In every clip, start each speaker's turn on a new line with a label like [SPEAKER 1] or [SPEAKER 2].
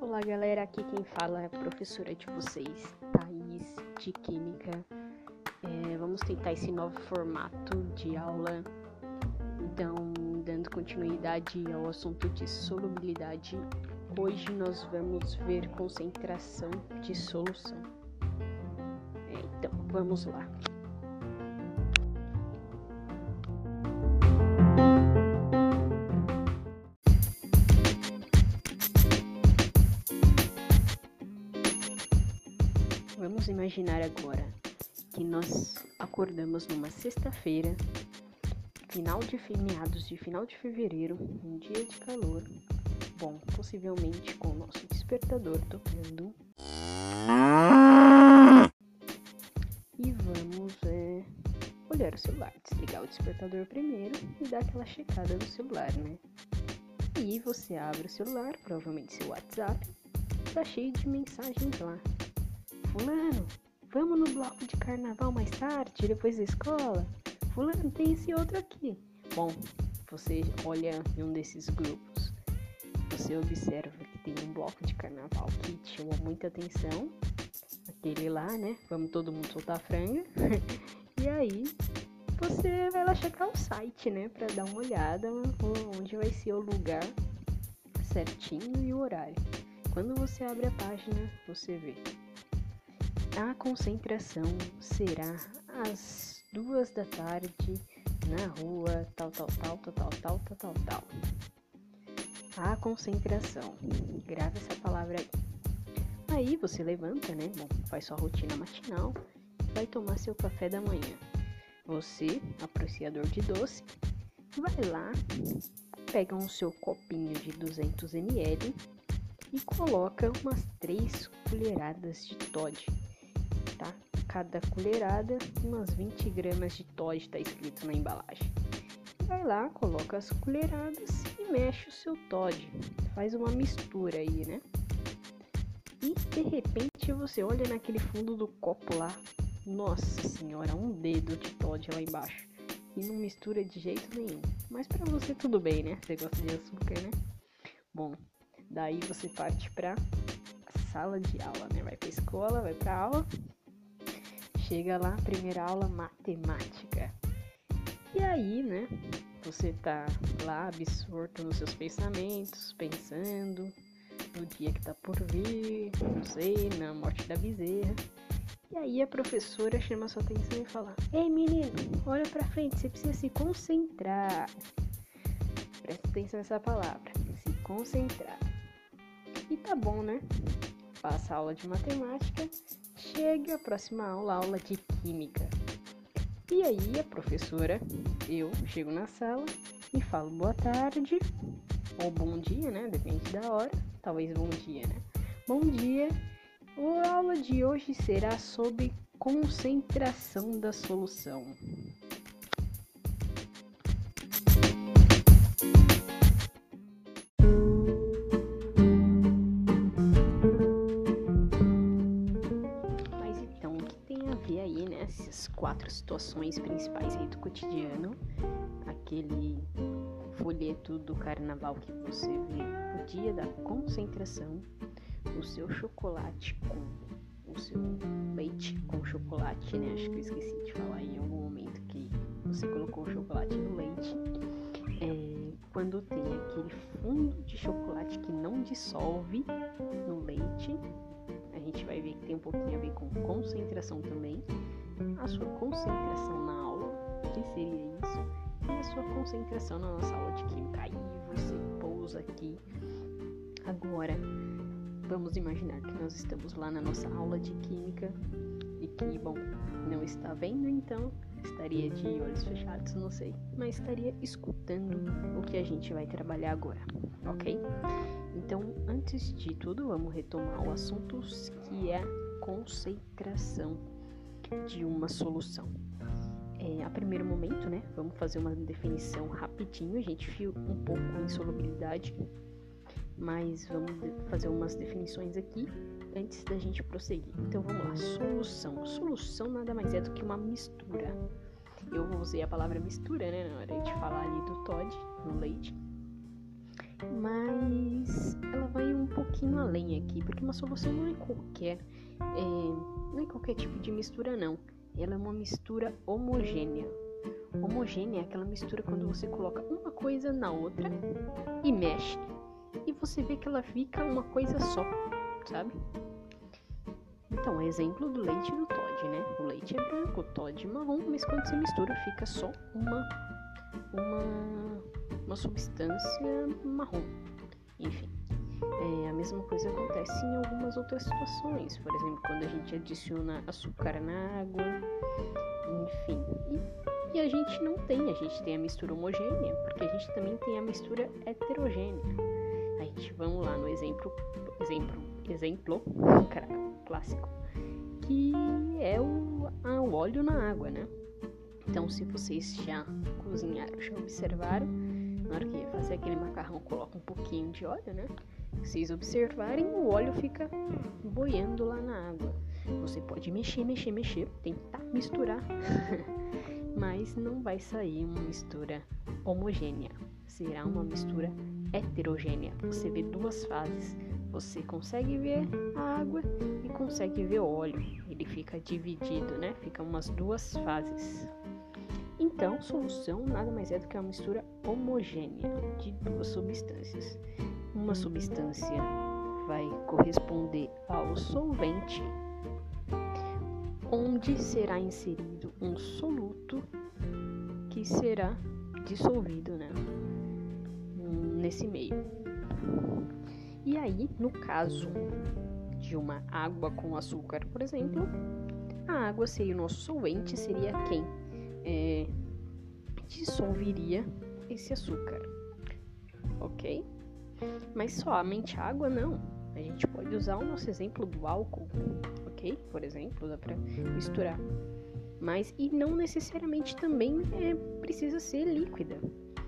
[SPEAKER 1] Olá galera, aqui quem fala é a professora de vocês, Thaís, de Química. É, vamos tentar esse novo formato de aula. Então, dando continuidade ao assunto de solubilidade, hoje nós vamos ver concentração de solução. É, então, vamos lá. Imaginar agora que nós acordamos numa sexta-feira, final de meados de final de fevereiro, um dia de calor. Bom, possivelmente com o nosso despertador tocando. E vamos é, olhar o celular, desligar o despertador primeiro e dar aquela checada no celular, né? E você abre o celular, provavelmente seu WhatsApp, tá cheio de mensagens lá. Fulano, vamos no bloco de carnaval mais tarde, depois da escola? Fulano, tem esse outro aqui. Bom, você olha em um desses grupos, você observa que tem um bloco de carnaval que te chamou muita atenção. Aquele lá, né? Vamos todo mundo soltar franga. e aí, você vai lá checar o site, né? Pra dar uma olhada onde vai ser o lugar certinho e o horário. Quando você abre a página, você vê a concentração será às duas da tarde na rua tal, tal, tal, tal, tal, tal, tal, tal, tal. A concentração. Grave essa palavra aí. Aí você levanta, né? Bom, faz sua rotina matinal, vai tomar seu café da manhã. Você, apreciador de doce, vai lá, pega um seu copinho de 200 ml e coloca umas três colheradas de Todd? Cada colherada, umas 20 gramas de Todd, está escrito na embalagem. Vai lá, coloca as colheradas e mexe o seu Todd. Faz uma mistura aí, né? E de repente você olha naquele fundo do copo lá. Nossa senhora, um dedo de Todd lá embaixo. E não mistura de jeito nenhum. Mas para você tudo bem, né? Você gosta de açúcar, né? Bom, daí você parte pra sala de aula, né? Vai pra escola, vai pra aula chega lá, primeira aula matemática. E aí, né? Você tá lá absorto nos seus pensamentos, pensando no dia que tá por vir, não sei, na morte da bezerra. E aí a professora chama sua atenção e fala: Ei menino, olha pra frente, você precisa se concentrar. Presta atenção nessa palavra, se concentrar. E tá bom, né? Passa a aula de matemática Chega a próxima aula, aula de química. E aí a professora, eu chego na sala e falo boa tarde ou bom dia, né? Depende da hora. Talvez bom dia, né? Bom dia. A aula de hoje será sobre concentração da solução. Quatro situações principais aí do cotidiano. Aquele folheto do carnaval que você vê o dia da concentração, o seu chocolate com o seu leite com chocolate, né? Acho que eu esqueci de falar em algum momento que você colocou o chocolate no leite. É, quando tem aquele fundo de chocolate que não dissolve no leite, a gente vai ver que tem um pouquinho a ver com concentração também a sua concentração na aula, que seria isso, e a sua concentração na nossa aula de química. Aí você pousa aqui. Agora, vamos imaginar que nós estamos lá na nossa aula de química e que, bom, não está vendo, então estaria de olhos fechados, não sei, mas estaria escutando o que a gente vai trabalhar agora, ok? Então, antes de tudo, vamos retomar o assunto que é concentração de uma solução. É, a primeiro momento, né, vamos fazer uma definição rapidinho, a gente viu um pouco a insolubilidade, mas vamos fazer umas definições aqui antes da gente prosseguir. Então vamos lá, solução. Solução nada mais é do que uma mistura. Eu usei a palavra mistura, né, na hora de falar ali do Todd, no leite. Mas ela vai um pouquinho além aqui, porque uma solução não é qualquer, é, não é qualquer tipo de mistura não. Ela é uma mistura homogênea. Homogênea é aquela mistura quando você coloca uma coisa na outra e mexe e você vê que ela fica uma coisa só, sabe? Então, exemplo do leite do Todd, né? O leite é branco, o Todd é marrom, mas quando você mistura fica só uma uma uma substância marrom. Enfim, é, a mesma coisa acontece em algumas outras situações, por exemplo, quando a gente adiciona açúcar na água, enfim. E, e a gente não tem, a gente tem a mistura homogênea, porque a gente também tem a mistura heterogênea. A gente vamos lá no exemplo, exemplo, exemplo clássico, que é o, o óleo na água, né? Então, se vocês já cozinharam, já observaram, na hora que fazer aquele macarrão, coloca um pouquinho de óleo, né? Vocês observarem, o óleo fica boiando lá na água. Você pode mexer, mexer, mexer, tentar misturar, mas não vai sair uma mistura homogênea. Será uma mistura heterogênea. Você vê duas fases. Você consegue ver a água e consegue ver o óleo. Ele fica dividido, né? Fica umas duas fases. Então, solução nada mais é do que uma mistura homogênea de duas substâncias. Uma substância vai corresponder ao solvente, onde será inserido um soluto que será dissolvido né, nesse meio. E aí, no caso de uma água com açúcar, por exemplo, a água seria o nosso solvente, seria quem é, dissolveria esse açúcar, ok? Mas somente água não. A gente pode usar o nosso exemplo do álcool, ok? Por exemplo, dá para misturar. Mas e não necessariamente também é, precisa ser líquida.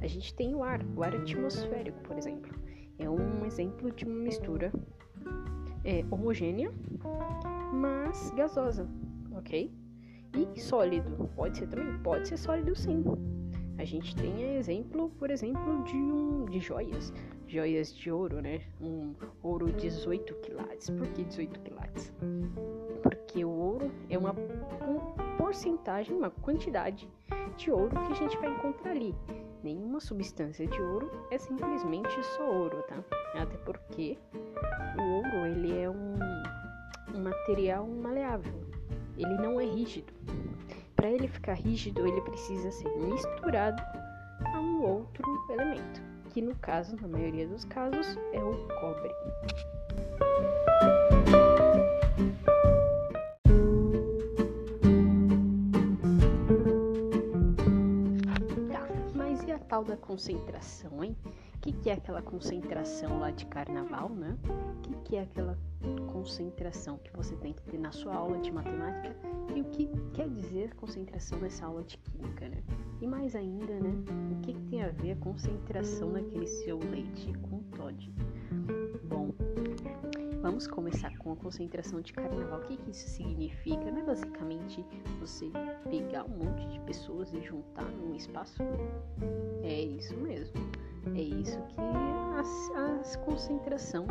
[SPEAKER 1] A gente tem o ar, o ar atmosférico, por exemplo. É um exemplo de uma mistura é, homogênea, mas gasosa, ok? E sólido, pode ser também? Pode ser sólido sim. A gente tem exemplo, por exemplo, de, um, de joias, joias de ouro, né? Um ouro 18 quilates. Por que 18 quilates? Porque o ouro é uma porcentagem, uma quantidade de ouro que a gente vai encontrar ali. Nenhuma substância de ouro é simplesmente só ouro, tá? Até porque o ouro ele é um, um material maleável ele não é rígido. Para ele ficar rígido, ele precisa ser misturado a um outro elemento, que no caso, na maioria dos casos, é o cobre. Tá, mas e a tal da concentração, hein? Que, que é aquela concentração lá de carnaval, né? O que, que é aquela concentração que você tem que ter na sua aula de matemática e o que quer dizer concentração nessa aula de química, né? E mais ainda, né? O que, que tem a ver a concentração naquele seu leite com Todd? Bom, vamos começar com a concentração de carnaval. O que, que isso significa? Não é basicamente você pegar um monte de pessoas e juntar num espaço? É isso mesmo. É isso que a, concentração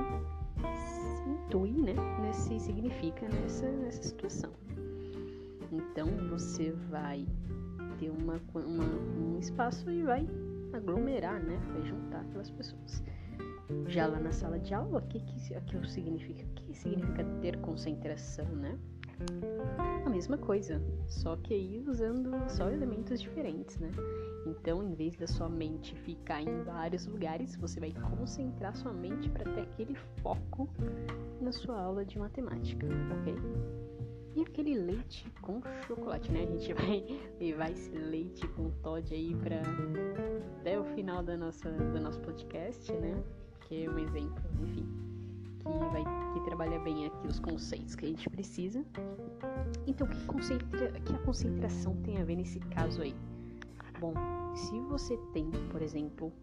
[SPEAKER 1] intui, né, nesse significa nessa, nessa situação. Então você vai ter uma, uma, um espaço e vai aglomerar, né, vai juntar aquelas pessoas. Já lá na sala de aula, o que, que aquilo significa? O que significa ter concentração, né? A mesma coisa, só que aí usando só elementos diferentes, né? Então, em vez da sua mente ficar em vários lugares, você vai concentrar sua mente para ter aquele foco na sua aula de matemática, ok? E aquele leite com chocolate, né? A gente vai levar esse leite com Todd aí para até o final da nossa, do nosso podcast, né? Que é um exemplo, enfim, que vai que trabalha bem aqui os conceitos que a gente precisa. Então, que, concentra, que a concentração tem a ver nesse caso aí? Bom, se você tem, por exemplo,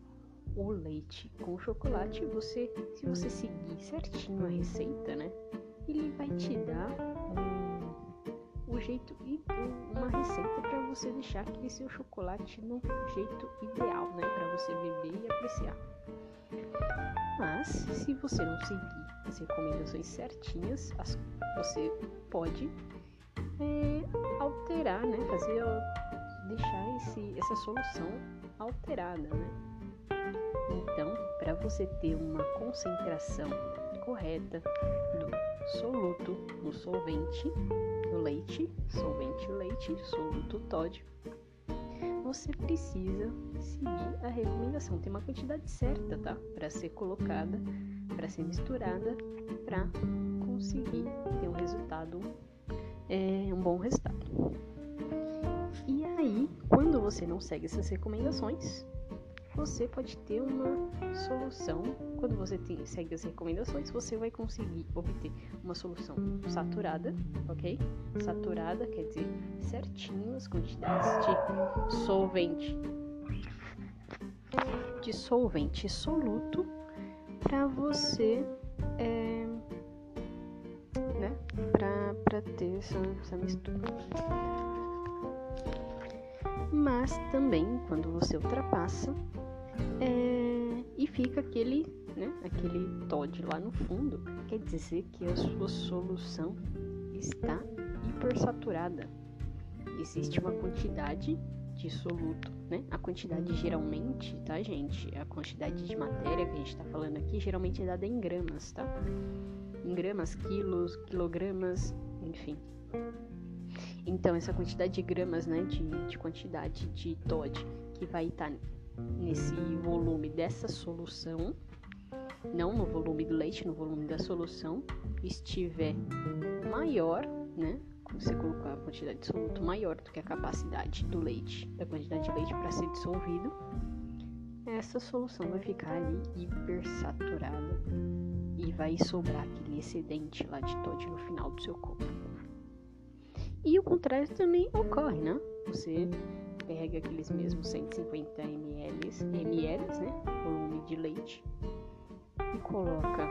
[SPEAKER 1] o leite com chocolate, você, se você seguir certinho a receita, né, ele vai te dar um, o jeito e uma receita para você deixar aquele seu chocolate no jeito ideal, né, para você beber e apreciar. Mas se você não seguir as recomendações certinhas, as, você pode é, alterar, né, fazer deixar esse, essa solução alterada, né? Então, para você ter uma concentração correta do soluto no solvente, no leite, solvente leite, soluto tódio, você precisa seguir a recomendação. Tem uma quantidade certa, tá? Para ser colocada, para ser misturada, para conseguir ter um resultado, é, um bom resultado. E aí, quando você não segue essas recomendações, você pode ter uma solução. Quando você segue as recomendações, você vai conseguir obter uma solução saturada, ok? Saturada quer dizer certinho as quantidades de solvente, de solvente soluto para você, é, né? Para ter essa, essa mistura mas também quando você ultrapassa é, e fica aquele, né, aquele Todd lá no fundo, quer dizer que a sua solução está hipersaturada. Existe uma quantidade de soluto, né? A quantidade geralmente, tá, gente? A quantidade de matéria que a gente está falando aqui geralmente é dada em gramas, tá? Em gramas, quilos, quilogramas, enfim. Então, essa quantidade de gramas, né, de, de quantidade de Todd que vai estar tá nesse volume dessa solução, não no volume do leite, no volume da solução, estiver maior, né? Você colocar a quantidade de soluto maior do que a capacidade do leite, da quantidade de leite para ser dissolvido, essa solução vai ficar ali hipersaturada e vai sobrar aquele excedente lá de Todd no final do seu copo. E o contrário também ocorre, né? Você pega aqueles mesmos 150 ml, ml né, volume de leite e coloca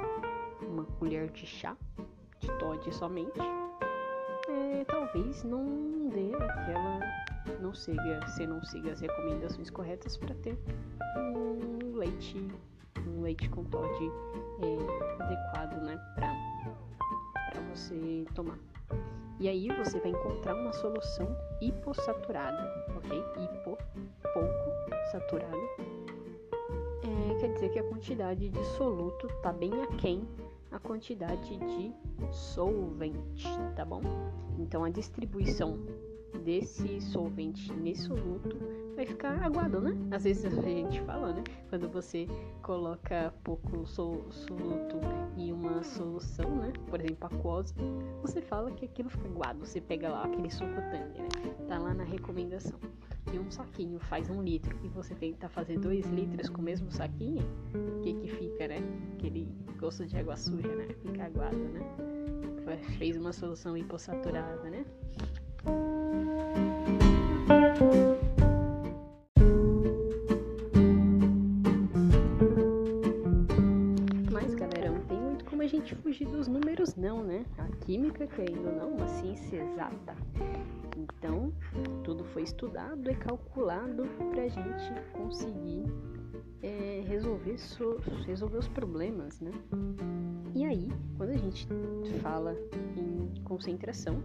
[SPEAKER 1] uma colher de chá de Todd somente. É, talvez não dê aquela, não siga, você não siga as recomendações corretas para ter um leite, um leite com Todd é, adequado, né, para você tomar. E aí você vai encontrar uma solução hipossaturada, ok? Hipo, pouco saturada. É, quer dizer que a quantidade de soluto está bem aquém a quantidade de solvente, tá bom? Então a distribuição desse solvente nesse soluto vai ficar aguado, né? Às vezes a gente fala, né? Quando você coloca pouco soluto em uma solução, né? Por exemplo, aquosa, você fala que aquilo fica aguado. Você pega lá aquele suco tangue, né? Tá lá na recomendação. E um saquinho faz um litro e você tenta fazer dois litros com o mesmo saquinho, o que que fica, né? Aquele gosto de água suja, né? Fica aguado, né? Fez uma solução hipossaturada, né? Gente fugir dos números não, né? A química, que ainda não, uma ciência exata. Então, tudo foi estudado e calculado para a gente conseguir é, resolver, so, resolver os problemas, né? E aí, quando a gente fala em concentração,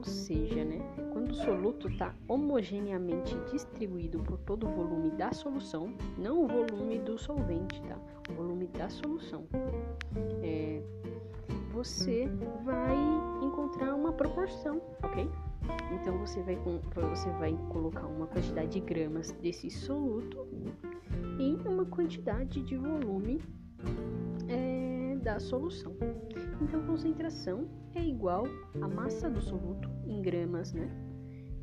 [SPEAKER 1] ou seja, né, quando o soluto está homogeneamente distribuído por todo o volume da solução, não o volume do solvente, tá? O volume da solução. É, você vai encontrar uma proporção, ok? Então você vai, você vai colocar uma quantidade de gramas desse soluto em uma quantidade de volume é, da solução. Então, concentração é igual a massa do soluto em gramas, né?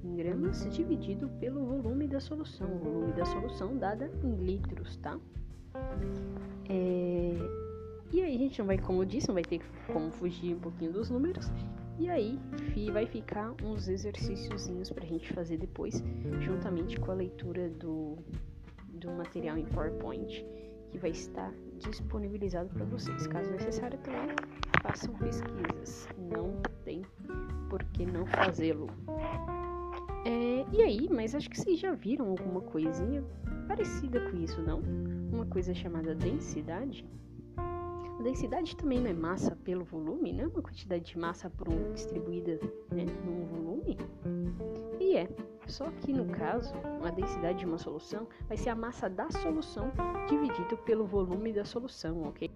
[SPEAKER 1] Em gramas dividido pelo volume da solução. O volume da solução dada em litros, tá? É... E aí a gente não vai, como eu disse, não vai ter como fugir um pouquinho dos números. E aí vai ficar uns exercíciozinhos pra gente fazer depois, juntamente com a leitura do, do material em PowerPoint, que vai estar disponibilizado para vocês. Caso necessário, também façam pesquisas. Não tem por que não fazê-lo? É, e aí, mas acho que vocês já viram alguma coisinha parecida com isso, não? Uma coisa chamada densidade? A densidade também não é massa pelo volume, não é uma quantidade de massa por um, distribuída né, num volume? E é, só que no caso, a densidade de uma solução vai ser a massa da solução dividido pelo volume da solução, ok?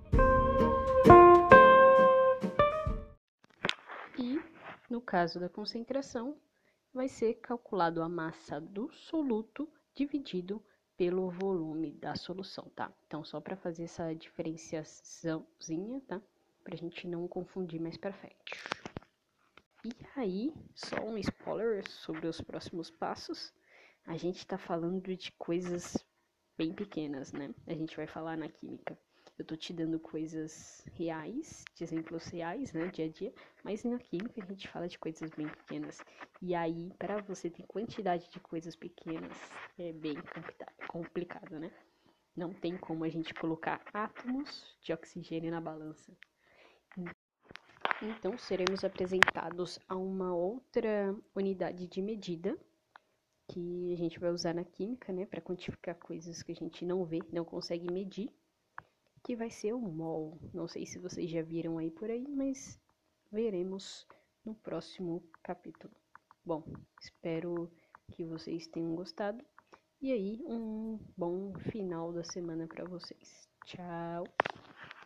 [SPEAKER 1] E no caso da concentração, vai ser calculado a massa do soluto dividido pelo volume da solução, tá? Então, só para fazer essa diferenciaçãozinha, tá? Pra gente não confundir mais para frente. E aí, só um spoiler sobre os próximos passos. A gente tá falando de coisas bem pequenas, né? A gente vai falar na química eu tô te dando coisas reais, de exemplos reais, né, dia a dia, mas na química a gente fala de coisas bem pequenas. E aí, para você ter quantidade de coisas pequenas, é bem complicado, né? Não tem como a gente colocar átomos de oxigênio na balança. Então, seremos apresentados a uma outra unidade de medida que a gente vai usar na química, né, para quantificar coisas que a gente não vê, não consegue medir que vai ser o mol. Não sei se vocês já viram aí por aí, mas veremos no próximo capítulo. Bom, espero que vocês tenham gostado. E aí, um bom final da semana para vocês. Tchau!